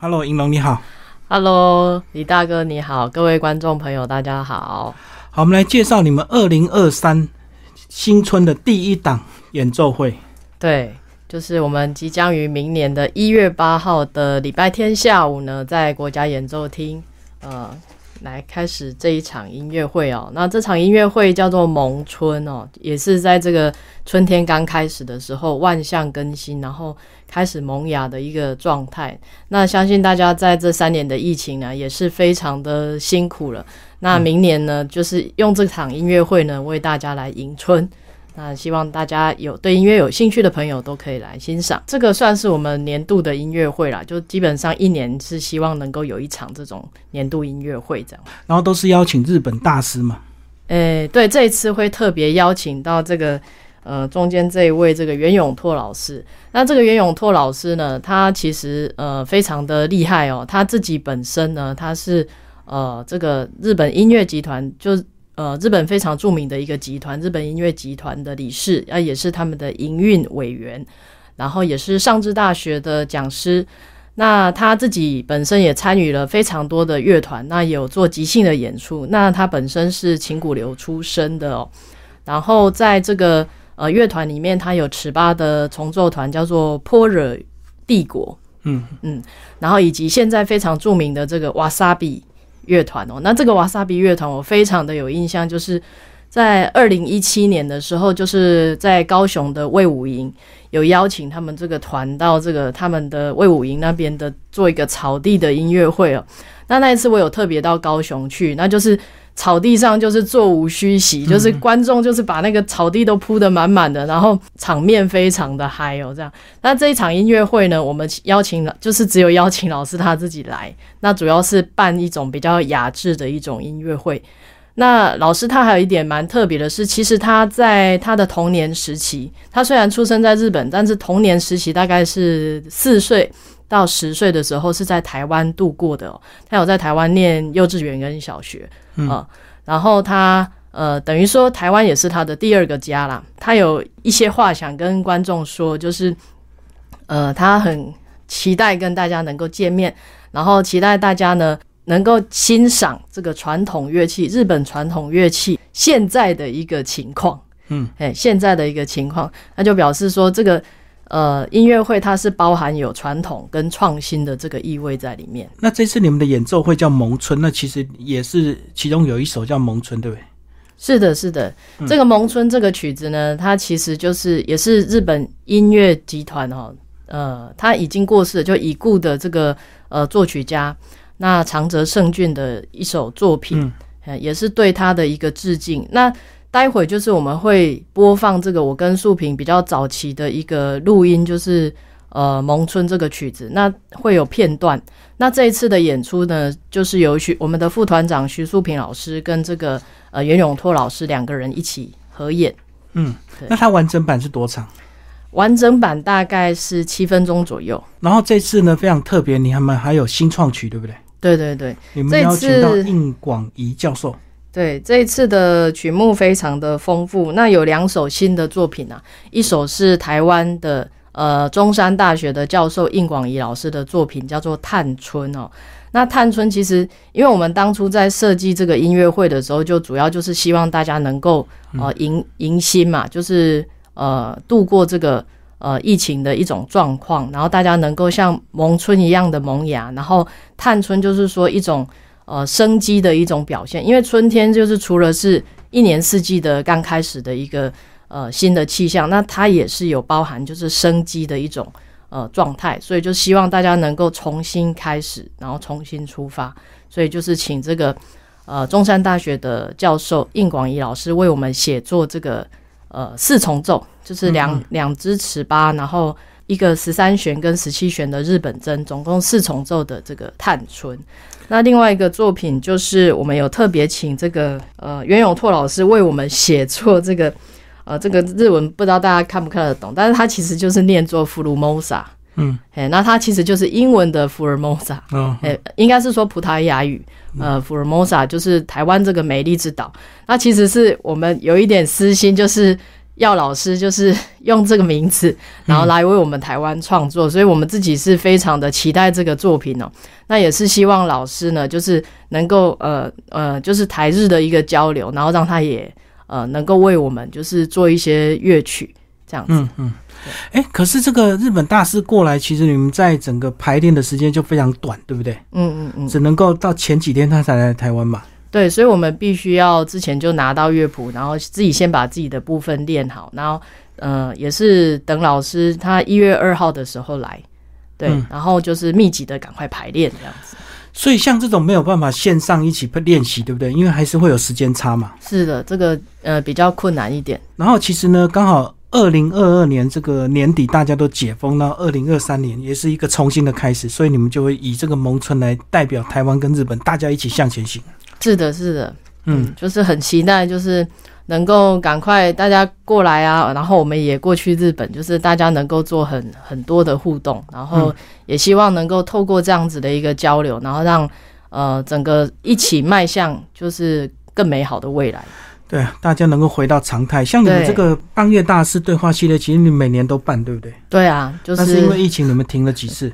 Hello，银龙你好。Hello，李大哥你好，各位观众朋友大家好。好，我们来介绍你们二零二三新春的第一档演奏会。对，就是我们即将于明年的一月八号的礼拜天下午呢，在国家演奏厅，呃，来开始这一场音乐会哦。那这场音乐会叫做萌春哦，也是在这个春天刚开始的时候，万象更新，然后开始萌芽的一个状态。那相信大家在这三年的疫情呢，也是非常的辛苦了。那明年呢，就是用这场音乐会呢，为大家来迎春。那希望大家有对音乐有兴趣的朋友都可以来欣赏。这个算是我们年度的音乐会啦，就基本上一年是希望能够有一场这种年度音乐会这样。然后都是邀请日本大师嘛。诶、对，这一次会特别邀请到这个呃中间这一位这个袁永拓老师。那这个袁永拓老师呢，他其实呃非常的厉害哦，他自己本身呢，他是呃这个日本音乐集团就。呃，日本非常著名的一个集团，日本音乐集团的理事，啊，也是他们的营运委员，然后也是上智大学的讲师。那他自己本身也参与了非常多的乐团，那也有做即兴的演出。那他本身是琴鼓流出身的哦，然后在这个呃乐团里面，他有尺八的重奏团，叫做波惹帝国，嗯嗯，然后以及现在非常著名的这个瓦萨比乐团哦。那这个瓦萨比乐团我非常的有印象，就是在二零一七年的时候，就是在高雄的魏武营有邀请他们这个团到这个他们的魏武营那边的做一个草地的音乐会哦。那那一次我有特别到高雄去，那就是草地上就是座无虚席，就是观众就是把那个草地都铺得满满的，然后场面非常的嗨哦，这样。那这一场音乐会呢，我们邀请了，就是只有邀请老师他自己来，那主要是办一种比较雅致的一种音乐会。那老师他还有一点蛮特别的是，其实他在他的童年时期，他虽然出生在日本，但是童年时期大概是四岁到十岁的时候是在台湾度过的、哦。他有在台湾念幼稚园跟小学啊、呃然后他呃等于说台湾也是他的第二个家啦。他有一些话想跟观众说，就是呃他很期待跟大家能够见面，然后期待大家呢。能够欣赏这个传统乐器，日本传统乐器现在的一个情况，嗯，哎，现在的一个情况，那就表示说这个呃音乐会它是包含有传统跟创新的这个意味在里面。那这次你们的演奏会叫萌春，那其实也是其中有一首叫萌春，对不对？是的，是的，这个《萌春》这个曲子呢，它其实就是也是日本音乐集团哦，呃，他已经过世了，就已故的这个呃作曲家。那长泽胜俊的一首作品，嗯呃也是对他的一个致敬。那待会就是我们会播放这个我跟素萍比较早期的一个录音，就是呃《萌春》这个曲子，那会有片段。那这一次的演出呢，就是由徐我们的副团长徐素萍老师跟这个呃袁永拓老师两个人一起合演。嗯，那它完整版是多长？完整版大概是七分钟左右。然后这次呢非常特别，你们还有新创曲，对不对？对对对，你们这邀请到应广仪教授。对，这一次的曲目非常的丰富，那有两首新的作品啊，一首是台湾的呃中山大学的教授应广仪老师的作品，叫做《探春》哦。那《探春》其实，因为我们当初在设计这个音乐会的时候，就主要就是希望大家能够呃迎迎新嘛，就是呃度过这个呃疫情的一种状况，然后大家能够像萌春一样的萌芽，然后探春就是说一种呃生机的一种表现，因为春天就是除了是一年四季的刚开始的一个呃新的气象，那它也是有包含就是生机的一种呃状态，所以就希望大家能够重新开始，然后重新出发，所以就是请这个呃中山大学的教授应广仪老师为我们写作这个呃四重奏，就是两两支尺八，然后。一个十三弦跟十七弦的日本筝，总共四重奏的这个探春。那另外一个作品就是我们有特别请这个呃袁永拓老师为我们写作这个呃这个日文，不知道大家看不看得懂，但是它其实就是念作福鲁莫萨。嗯，哎，那它其实就是英文的福尔摩萨，哦，哎，应该是说葡萄牙语，呃，福尔摩萨就是台湾这个美丽之岛。那其实是我们有一点私心，就是要老师就是 用这个名字，然后来为我们台湾创作，所以我们自己是非常的期待这个作品哦。那也是希望老师呢，就是能够呃呃，就是台日的一个交流，然后让他也呃能够为我们就是做一些乐曲这样子。嗯嗯。哎，可是这个日本大师过来，其实你们在整个排练的时间就非常短，对不对？嗯嗯嗯。只能够到前几天他才来台湾嘛。对，所以我们必须要之前就拿到乐谱，然后自己先把自己的部分练好，然后呃，也是等老师他一月二号的时候来，对，然后就是密集的赶快排练这样子。所以像这种没有办法线上一起练习，对不对？因为还是会有时间差嘛。是的，这个呃比较困难一点。然后其实呢，刚好二零二二年这个年底大家都解封，到二零二三年也是一个重新的开始，所以你们就会以这个蒙村来代表台湾跟日本，大家一起向前行。是的，是的，嗯，就是很期待，就是能够赶快大家过来啊，然后我们也过去日本，就是大家能够做很很多的互动，然后也希望能够透过这样子的一个交流，然后让呃整个一起迈向就是更美好的未来。对，大家能够回到常态。像你们这个半月大师对话系列，其实你每年都办，对不对？对啊，就是因为疫情，你们停了几次。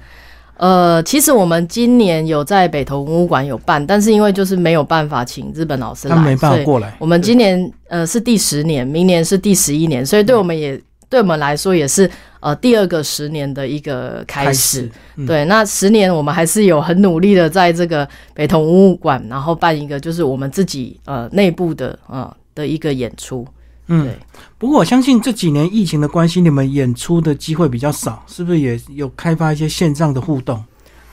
呃，其实我们今年有在北投文物馆有办，但是因为就是没有办法请日本老师来，他没办法过来。我们今年呃是第十年，明年是第十一年，所以对我们也对我们来说也是呃第二个十年的一个开始。对，那十年我们还是有很努力的在这个北投文物馆，然后办一个就是我们自己呃内部的呃的一个演出。嗯，不过我相信这几年疫情的关系，你们演出的机会比较少，是不是也有开发一些线上的互动？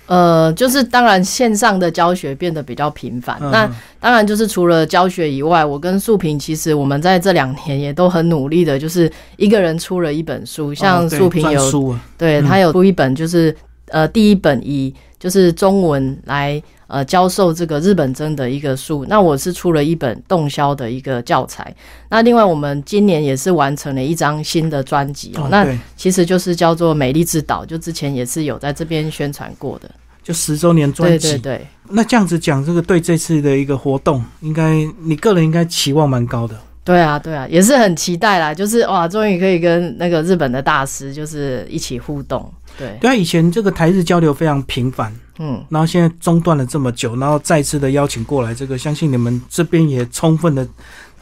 呃，就是当然线上的教学变得比较频繁。那当然就是除了教学以外，我跟素萍其实我们在这两年也都很努力的，就是一个人出了一本书，像素萍有，对他有出一本，就是呃第一本以就是中文来。呃，教授这个日本真的一个书，那我是出了一本动销的一个教材。那另外，我们今年也是完成了一张新的专辑哦。那其实就是叫做《美丽之岛》，就之前也是有在这边宣传过的，就十周年专辑。对对对。那这样子讲，这个对这次的一个活动，应该你个人应该期望蛮高的。对啊，对啊，也是很期待啦。就是哇，终于可以跟那个日本的大师就是一起互动。对对啊，以前这个台日交流非常频繁。嗯，然后现在中断了这么久，然后再次的邀请过来，这个相信你们这边也充分的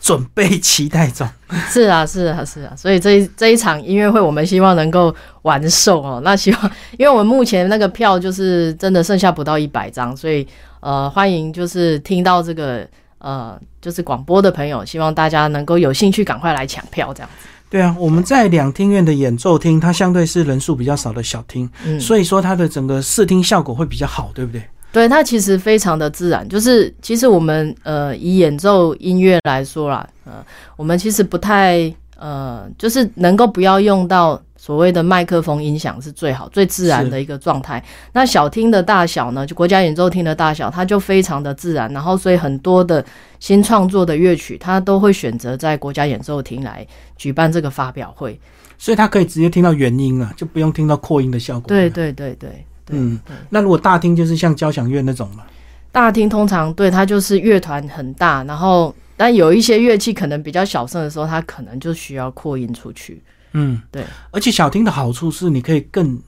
准备期待中。是啊，是啊，是啊，所以这这一场音乐会，我们希望能够完售哦。那希望，因为我们目前那个票就是真的剩下不到一百张，所以呃，欢迎就是听到这个呃就是广播的朋友，希望大家能够有兴趣赶快来抢票，这样子。对啊，我们在两厅院的演奏厅，它相对是人数比较少的小厅，所以说它的整个视听效果会比较好，对不对？对，它其实非常的自然。就是其实我们呃以演奏音乐来说啦，呃，我们其实不太呃，就是能够不要用到。所谓的麦克风音响是最好、最自然的一个状态。那小厅的大小呢？就国家演奏厅的大小，它就非常的自然。然后，所以很多的新创作的乐曲，它都会选择在国家演奏厅来举办这个发表会。所以，它可以直接听到原音啊，就不用听到扩音的效果。对对对对，嗯。那如果大厅就是像交响乐那种嘛？大厅通常对它就是乐团很大，然后但有一些乐器可能比较小声的时候，它可能就需要扩音出去。嗯，对，而且小听的好处是，你可以更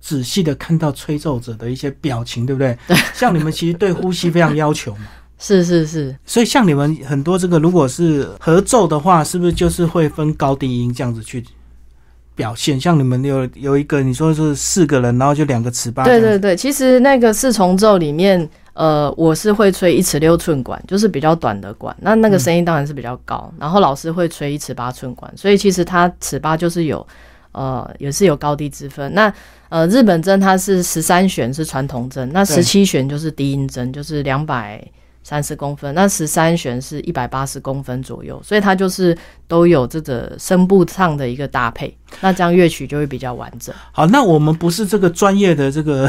仔细的看到吹奏者的一些表情，对不对？对，像你们其实对呼吸非常要求嘛。是是是，所以像你们很多这个，如果是合奏的话，是不是就是会分高低音这样子去表现？像你们有有一个，你说是四个人，然后就两个尺八。对对对，其实那个四重奏里面。呃，我是会吹一尺六寸管，就是比较短的管，那那个声音当然是比较高。然后老师会吹一尺八寸管，所以其实它尺八就是有，呃，也是有高低之分。那呃，日本针它是十三弦是传统针，那十七弦就是低音针，就是两百三十公分，那十三弦是一百八十公分左右，所以它就是都有这个声部上的一个搭配，那这样乐曲就会比较完整。好，那我们不是这个专业的这个。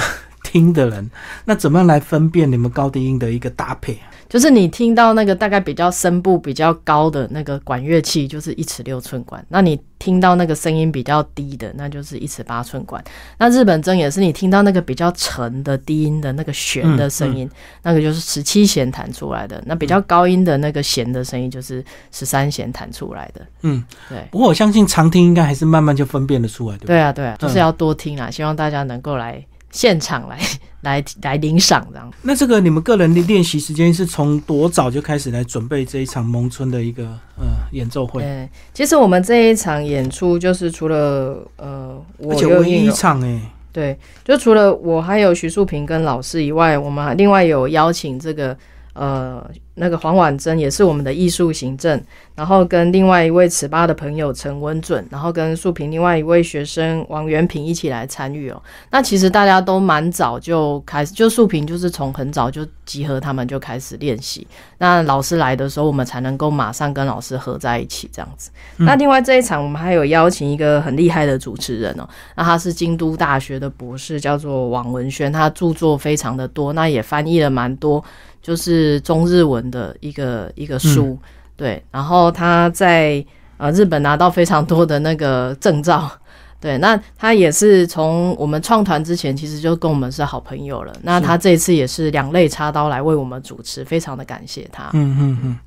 听的人，那怎么样来分辨你们高低音的一个搭配？就是你听到那个大概比较声部比较高的那个管乐器，就是一尺六寸管。那你听到那个声音比较低的，那就是一尺八寸管。那日本筝也是你听到那个比较沉的低音的那个弦的声音，那个就是十七弦弹出来的。那比较高音的那个弦的声音就是十三弦弹出来的。嗯，对。不过我相信常听应该还是慢慢就分辨得出来，对不对啊，对啊，就是要多听啊！希望大家能够来现场来 来来领赏这样。那这个你们个人的练习时间是从多早就开始来准备这一场蒙村的一个呃演奏会？对，其实我们这一场演出就是除了呃，我而且唯一一场哎、对，就除了我还有徐树平跟老师以外，我们还另外有邀请这个呃那个黄婉珍，也是我们的艺术行政，然后跟另外一位尺八的朋友陈文准，然后跟素萍另外一位学生王元平一起来参与哦。那其实大家都蛮早就开始，就素萍就是从很早就集合他们就开始练习。那老师来的时候，我们才能够马上跟老师合在一起这样子。那另外这一场，我们还有邀请一个很厉害的主持人哦，那他是京都大学的博士，叫做王文轩，他著作非常的多，那也翻译了蛮多，就是中日文的一个一个书，对。然后他在呃日本拿到非常多的那个证照，对。那他也是从我们创团之前，其实就跟我们是好朋友了。那他这一次也是两肋插刀来为我们主持，非常的感谢他。嗯嗯嗯。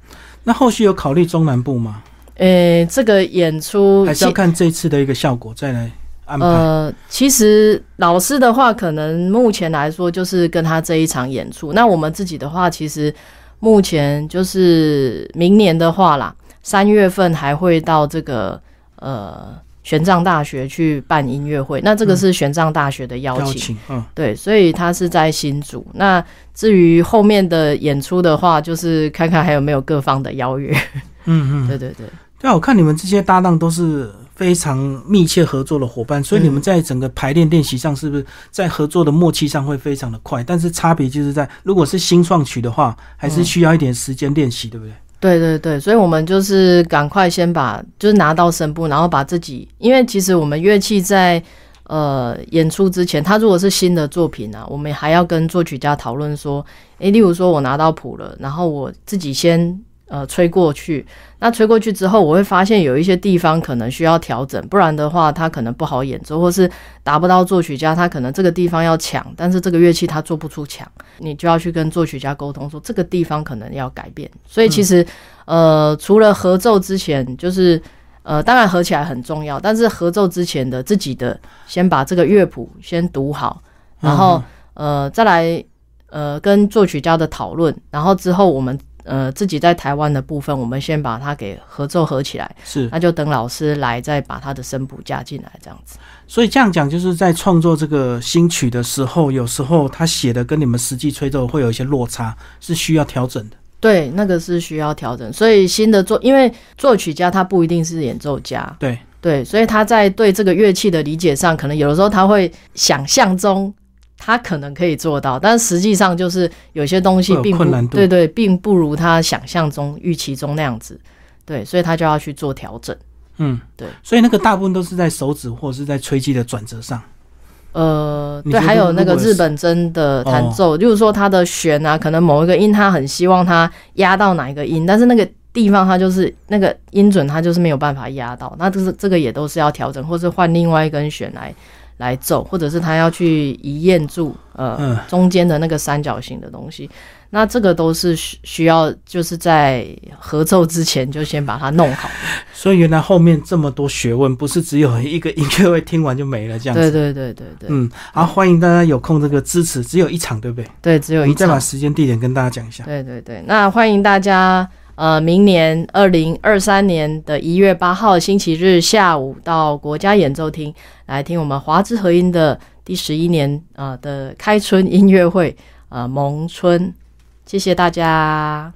那后续有考虑中南部吗？呃，这个演出还是要看这次的一个效果再来安排。呃，其实老师的话，可能目前来说就是跟他这一场演出。那我们自己的话，其实目前就是明年的话啦，三月份还会到这个呃玄奘大学去办音乐会。那这个是玄奘大学的邀请，邀请，嗯，对，所以他是在新竹。那至于后面的演出的话，就是看看还有没有各方的邀约。嗯嗯，对对对。对啊，我看你们这些搭档都是非常密切合作的伙伴，所以你们在整个排练练习上，是不是在合作的默契上会非常的快？但是差别就是在，如果是新创曲的话，还是需要一点时间练习，对不对？对对对，所以我们就是赶快先把，就是拿到声部，然后把自己，因为其实我们乐器在呃演出之前，它如果是新的作品啊，我们还要跟作曲家讨论说，诶，例如说我拿到谱了，然后我自己先。呃，吹过去，那吹过去之后，我会发现有一些地方可能需要调整，不然的话，它可能不好演奏，或是达不到作曲家，他可能这个地方要抢，但是这个乐器他做不出抢，你就要去跟作曲家沟通，说这个地方可能要改变。所以其实，呃，除了合奏之前，就是呃，当然合起来很重要，但是合奏之前的自己的，先把这个乐谱先读好，然后呃，再来呃跟作曲家的讨论，然后之后我们。呃，自己在台湾的部分，我们先把它给合奏合起来，是，那就等老师来再把他的声谱加进来，这样子。所以这样讲，就是在创作这个新曲的时候，有时候他写的跟你们实际吹奏会有一些落差，是需要调整的。对，那个是需要调整。所以新的作，因为作曲家他不一定是演奏家，对对，所以他在对这个乐器的理解上，可能有的时候他会想象中。他可能可以做到，但实际上就是有些东西并不对对，并不如他想象中、预期中那样子，对，所以他就要去做调整。嗯，对，所以那个大部分都是在手指或者是在吹击的转折上。呃，对，还有那个日本真的弹奏，就是说它的弦啊，可能某一个音他很希望他压到哪一个音，但是那个地方他就是那个音准他就是没有办法压到，那这是这个也都是要调整，或是换另外一根弦来。来走，或者是他要去移验住呃中间的那个三角形的东西，那这个都是需需要就是在合奏之前就先把它弄好。所以原来后面这么多学问，不是只有一个音乐会听完就没了这样子。对对对对对。嗯，好，欢迎大家有空这个支持，只有一场对不对？对，只有一场。再把时间地点跟大家讲一下。对对对，那欢迎大家。呃，明年二零二三年的一月八号星期日下午，到国家演奏厅来听我们华之和音的第十一年呃的开春音乐会，呃，萌春，谢谢大家。